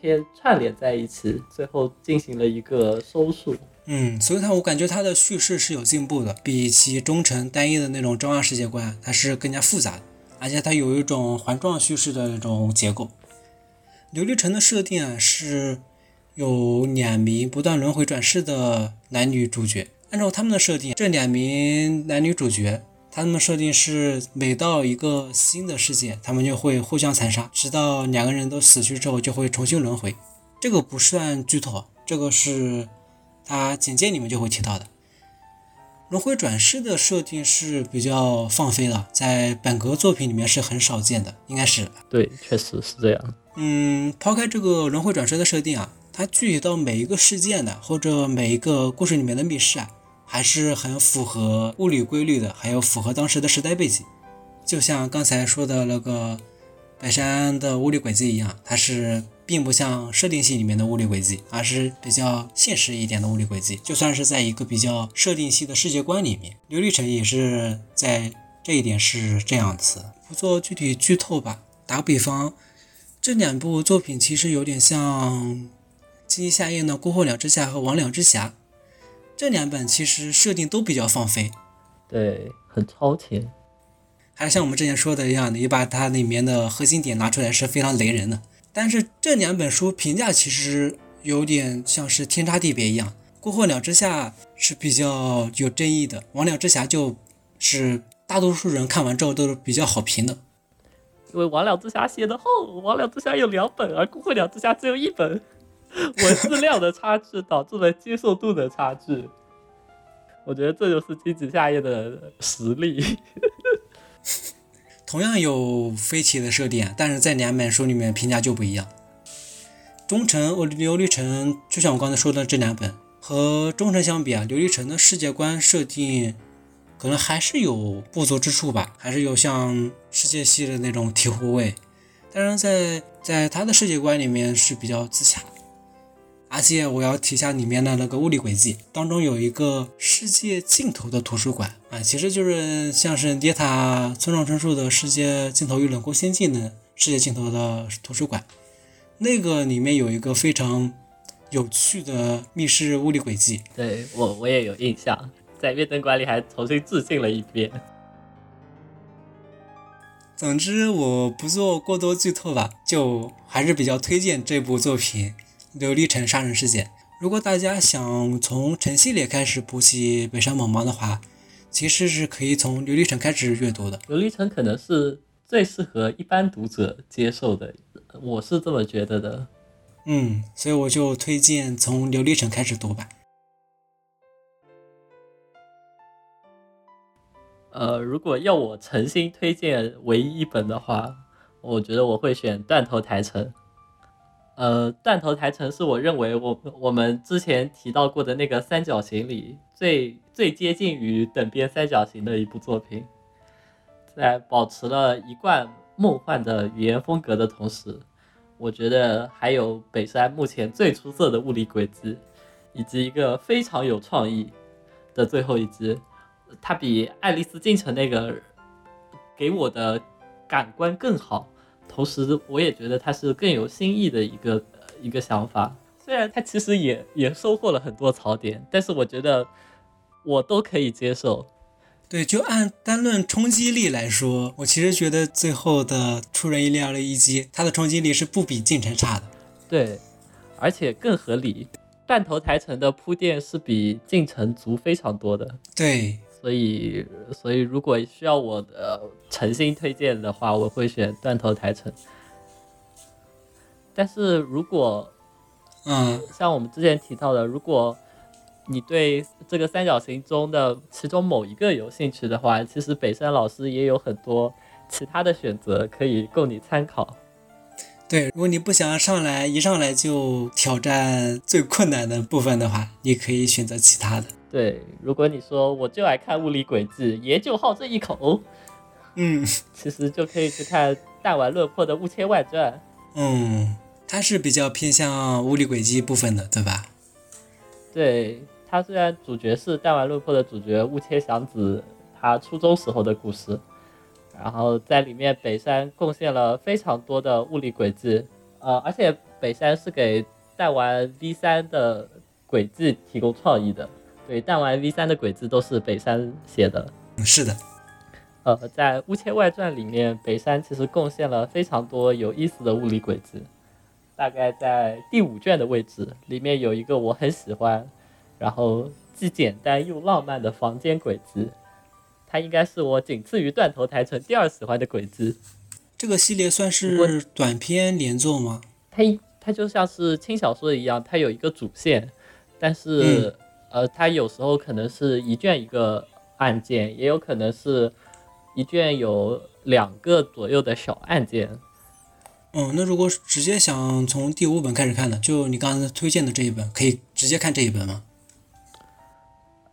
偏串联在一起，最后进行了一个收束。嗯，所以它我感觉它的叙事是有进步的，比起忠诚单一的那种中二世界观，它是更加复杂的，而且它有一种环状叙事的那种结构。琉璃城的设定啊，是有两名不断轮回转世的男女主角，按照他们的设定，这两名男女主角。他们设定是每到一个新的世界，他们就会互相残杀，直到两个人都死去之后，就会重新轮回。这个不算剧透，这个是他简介里面就会提到的。轮回转世的设定是比较放飞的，在本格作品里面是很少见的，应该是对，确实是这样。嗯，抛开这个轮回转世的设定啊，它具体到每一个事件的或者每一个故事里面的密室啊。还是很符合物理规律的，还有符合当时的时代背景，就像刚才说的那个白山的物理轨迹一样，它是并不像设定系里面的物理轨迹，而是比较现实一点的物理轨迹。就算是在一个比较设定系的世界观里面，琉璃城也是在这一点是这样子。不做具体剧透吧，打个比方，这两部作品其实有点像《金鸡夏夜》的《孤鹤两之下》和《魍魉之匣》。这两本其实设定都比较放飞，对，很超前，还是像我们之前说的一样你，把它里面的核心点拿出来是非常雷人的。但是这两本书评价其实有点像是天差地别一样，《孤鹤鸟之下》是比较有争议的，《魍魉之匣》就是大多数人看完之后都是比较好评的。因为《魍魉之匣》写的厚，《魍魉之匣》有两本，而《孤鹤鸟之匣》只有一本。文字量的差距导致了接受度的差距，我觉得这就是金子夏夜的实力。同样有飞起的设定，但是在两本书里面评价就不一样。忠臣我琉璃城，就像我刚才说的这两本，和忠臣相比啊，琉璃城的世界观设定可能还是有不足之处吧，还是有像世界系的那种醍醐味。但是在在他的世界观里面是比较自洽。而且我要提一下里面的那个物理轨迹，当中有一个世界尽头的图书馆啊，其实就是像是《跌塔村上春树的世界尽头与冷酷仙境》的世界尽头的图书馆，那个里面有一个非常有趣的密室物理轨迹。对我我也有印象，在月灯馆里还重新致敬了一遍。总之我不做过多剧透吧，就还是比较推荐这部作品。琉璃城杀人事件。如果大家想从陈系列开始补起北山猛猫的话，其实是可以从琉璃城开始阅读的。琉璃城可能是最适合一般读者接受的，我是这么觉得的。嗯，所以我就推荐从琉璃城开始读吧。呃，如果要我诚心推荐唯一一本的话，我觉得我会选《断头台城》。呃，《断头台城》是我认为我我们之前提到过的那个三角形里最最接近于等边三角形的一部作品，在保持了一贯梦幻的语言风格的同时。我觉得还有北山目前最出色的物理轨迹，以及一个非常有创意的最后一集，它比《爱丽丝进城》那个给我的感官更好，同时我也觉得它是更有新意的一个一个想法。虽然它其实也也收获了很多槽点，但是我觉得我都可以接受。对，就按单论冲击力来说，我其实觉得最后的出人意料的一击，它的冲击力是不比进程差的。对，而且更合理。断头台城的铺垫是比进城足非常多的。对，所以所以如果需要我的诚心推荐的话，我会选断头台城。但是如果，嗯，像我们之前提到的，如果你对这个三角形中的其中某一个有兴趣的话，其实北山老师也有很多其他的选择可以供你参考。对，如果你不想上来一上来就挑战最困难的部分的话，你可以选择其他的。对，如果你说我就爱看物理轨迹，爷就好这一口，嗯，其实就可以去看弹丸论破的《雾切外传》。嗯，它是比较偏向物理轨迹部分的，对吧？对。他虽然主角是弹丸论破的主角雾切祥子，他初中时候的故事，然后在里面北山贡献了非常多的物理轨迹，呃，而且北山是给弹丸 V 三的轨迹提供创意的，对，弹丸 V 三的轨迹都是北山写的，是的，呃，在雾切外传里面，北山其实贡献了非常多有意思的物理轨迹，大概在第五卷的位置，里面有一个我很喜欢。然后既简单又浪漫的房间轨迹，它应该是我仅次于断头台城第二喜欢的鬼子。这个系列算是短篇连作吗？它它就像是轻小说一样，它有一个主线，但是呃，它有时候可能是一卷一个案件，也有可能是一卷有两个左右的小案件。嗯，那如果直接想从第五本开始看的，就你刚才推荐的这一本，可以直接看这一本吗？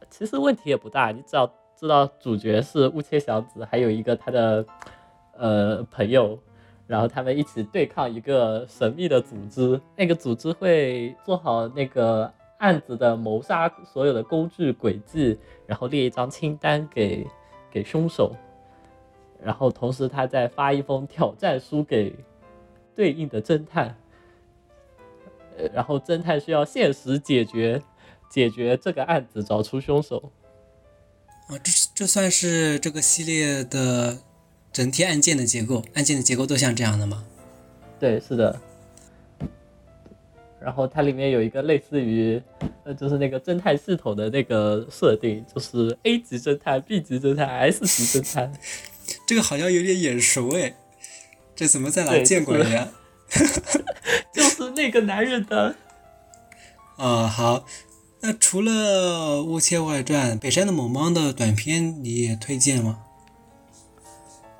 其实问题也不大，你只要知道主角是雾切祥子，还有一个他的呃朋友，然后他们一起对抗一个神秘的组织，那个组织会做好那个案子的谋杀所有的工具轨迹，然后列一张清单给给凶手，然后同时他再发一封挑战书给对应的侦探，然后侦探需要现实解决。解决这个案子，找出凶手。啊，这这算是这个系列的整体案件的结构，案件的结构都像这样的吗？对，是的。然后它里面有一个类似于，呃，就是那个侦探系统的那个设定，就是 A 级侦探、B 级侦探、S 级侦探。这个好像有点眼熟哎，这怎么在哪见过呀？就是那个男人的。啊，好。那除了《雾切外传》，北山的猛猫的短片你也推荐吗？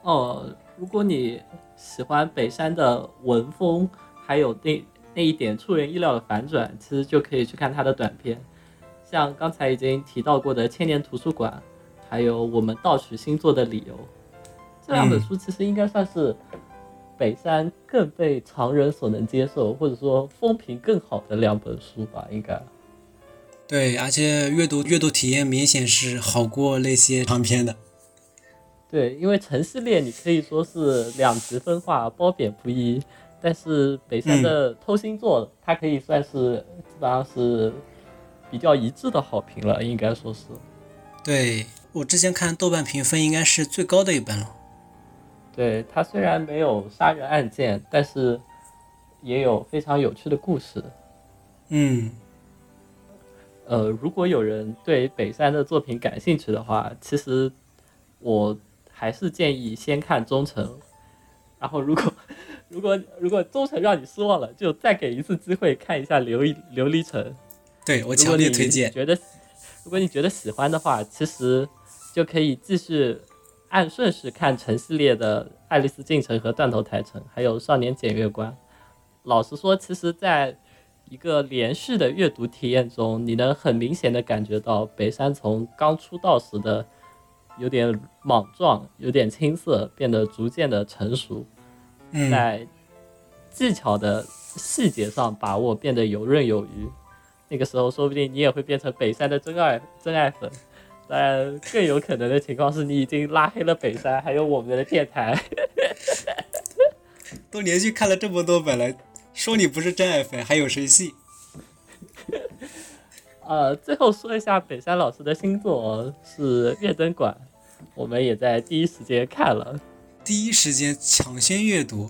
哦，如果你喜欢北山的文风，还有那那一点出人意料的反转，其实就可以去看他的短片，像刚才已经提到过的《千年图书馆》，还有我们盗取星座的理由，这两本书其实应该算是北山更被常人所能接受，或者说风评更好的两本书吧，应该。对，而且阅读阅读体验明显是好过那些长篇的。对，因为城市列你可以说是两极分化，褒贬不一。但是北山的偷星座，它可以算是基本上是比较一致的好评了，应该说是。对我之前看豆瓣评分应该是最高的一本了。对它虽然没有杀人案件，但是也有非常有趣的故事。嗯呃，如果有人对北山的作品感兴趣的话，其实我还是建议先看忠诚，然后如果 如果如果忠诚让你失望了，就再给一次机会看一下琉璃琉璃城。对我强烈推荐。觉得如果你觉得喜欢的话，其实就可以继续按顺序看陈系列的《爱丽丝进城》和《断头台城》，还有《少年检阅官》。老实说，其实在一个连续的阅读体验中，你能很明显的感觉到北山从刚出道时的有点莽撞、有点青涩，变得逐渐的成熟，嗯，在技巧的细节上把握变得游刃有余。那个时候，说不定你也会变成北山的真爱真爱粉。当然，更有可能的情况是你已经拉黑了北山，还有我们的电台。都连续看了这么多本了，说你不是真爱粉，还有谁信？呃，最后说一下北山老师的新作是《月灯馆》，我们也在第一时间看了。第一时间抢先阅读。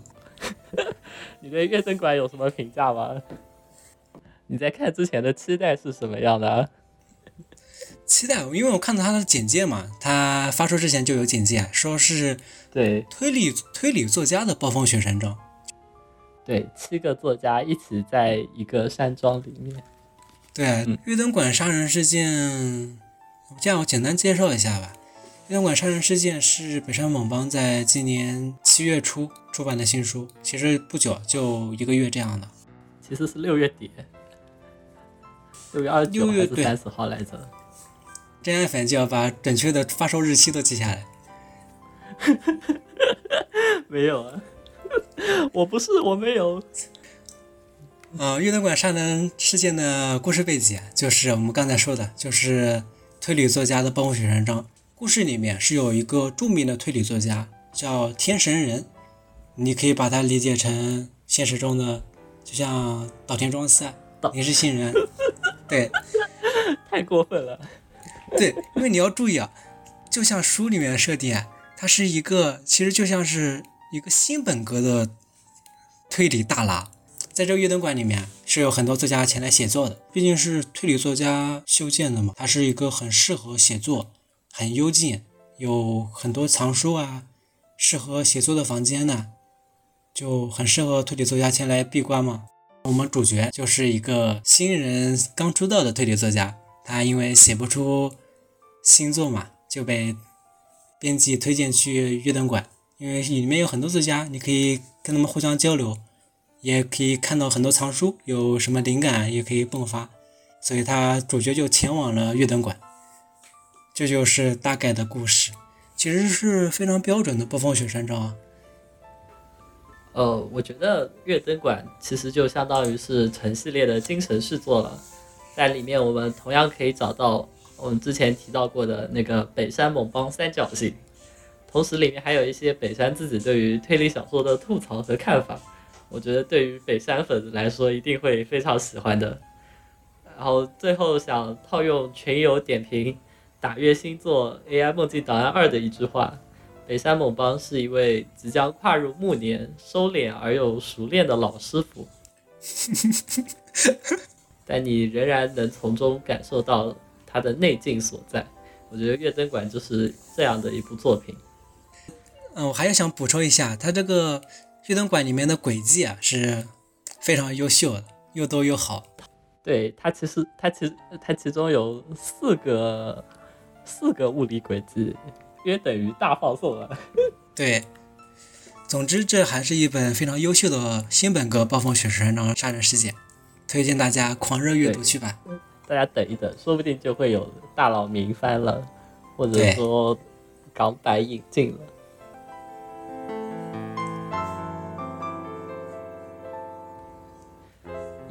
你对《月灯馆》有什么评价吗？你在看之前的期待是什么样的？期待，因为我看到他的简介嘛，他发出之前就有简介，说是对推理推理作家的暴风雪山庄。对，七个作家一起在一个山庄里面。对，嗯月灯馆杀人事件，这样我简单介绍一下吧。月灯馆杀人事件是北山猛邦在今年七月初出版的新书，其实不久，就一个月这样的。其实是六月底，六月二十九六月对还是三十号来着？真爱粉就要把准确的发售日期都记下来。没有啊，我不是，我没有。呃，月灯馆杀人事件的故事背景啊就是我们刚才说的，就是推理作家的暴风雪山庄。故事里面是有一个著名的推理作家叫天神人，你可以把它理解成现实中的，就像岛田庄司啊岛、林世信人。对太过分了。对，因为你要注意啊，就像书里面的设定啊，它是一个其实就像是一个新本格的推理大拿。在这个月灯馆里面是有很多作家前来写作的，毕竟是推理作家修建的嘛，它是一个很适合写作、很幽静，有很多藏书啊，适合写作的房间呢，就很适合推理作家前来闭关嘛。我们主角就是一个新人刚出道的推理作家，他因为写不出新作嘛，就被编辑推荐去月灯馆，因为里面有很多作家，你可以跟他们互相交流，也可以看到很多藏书，有什么灵感也可以迸发，所以他主角就前往了月灯馆。这就是大概的故事，其实是非常标准的暴风雪山庄啊。呃，我觉得《月灯馆》其实就相当于是陈系列的精神续作了，在里面我们同样可以找到我们之前提到过的那个北山猛邦三角形，同时里面还有一些北山自己对于推理小说的吐槽和看法，我觉得对于北山粉来说一定会非常喜欢的。然后最后想套用群友点评打月星座 AI 梦境档案二的一句话。北山猛邦是一位即将跨入暮年、收敛而又熟练的老师傅，但你仍然能从中感受到他的内劲所在。我觉得《月灯馆》就是这样的一部作品。嗯，我还要想补充一下，它这个月灯馆里面的轨迹啊是非常优秀的，又多又好。对它其实它其实它其中有四个四个物理轨迹，约等于大放送了。对，总之这还是一本非常优秀的新本格暴风雪山庄杀人事件，推荐大家狂热阅读去吧。大家等一等，说不定就会有大佬明翻了，或者说港版引进了。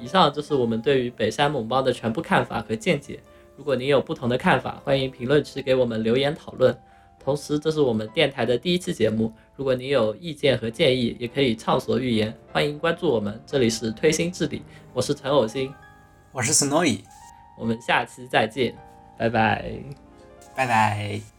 以上就是我们对于北山猛邦的全部看法和见解。如果您有不同的看法，欢迎评论区给我们留言讨论。同时，这是我们电台的第一期节目，如果您有意见和建议，也可以畅所欲言。欢迎关注我们，这里是推心置理，我是陈偶星，我是 Snowy，我们下期再见，拜拜。拜拜。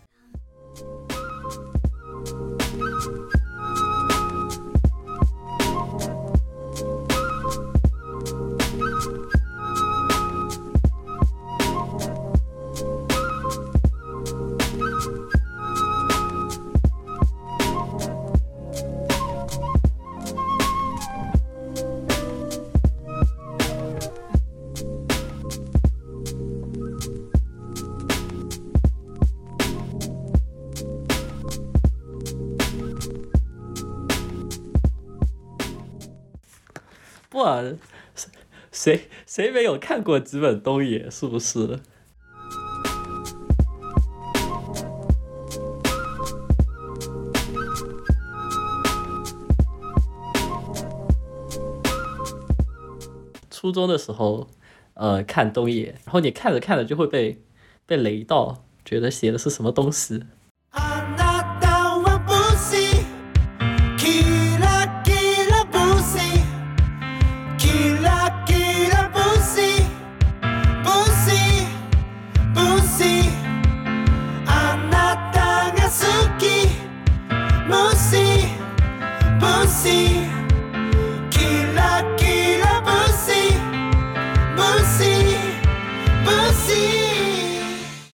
谁，谁谁没有看过几本东野？是不是？初中的时候，呃，看东野，然后你看着看着就会被被雷到，觉得写的是什么东西。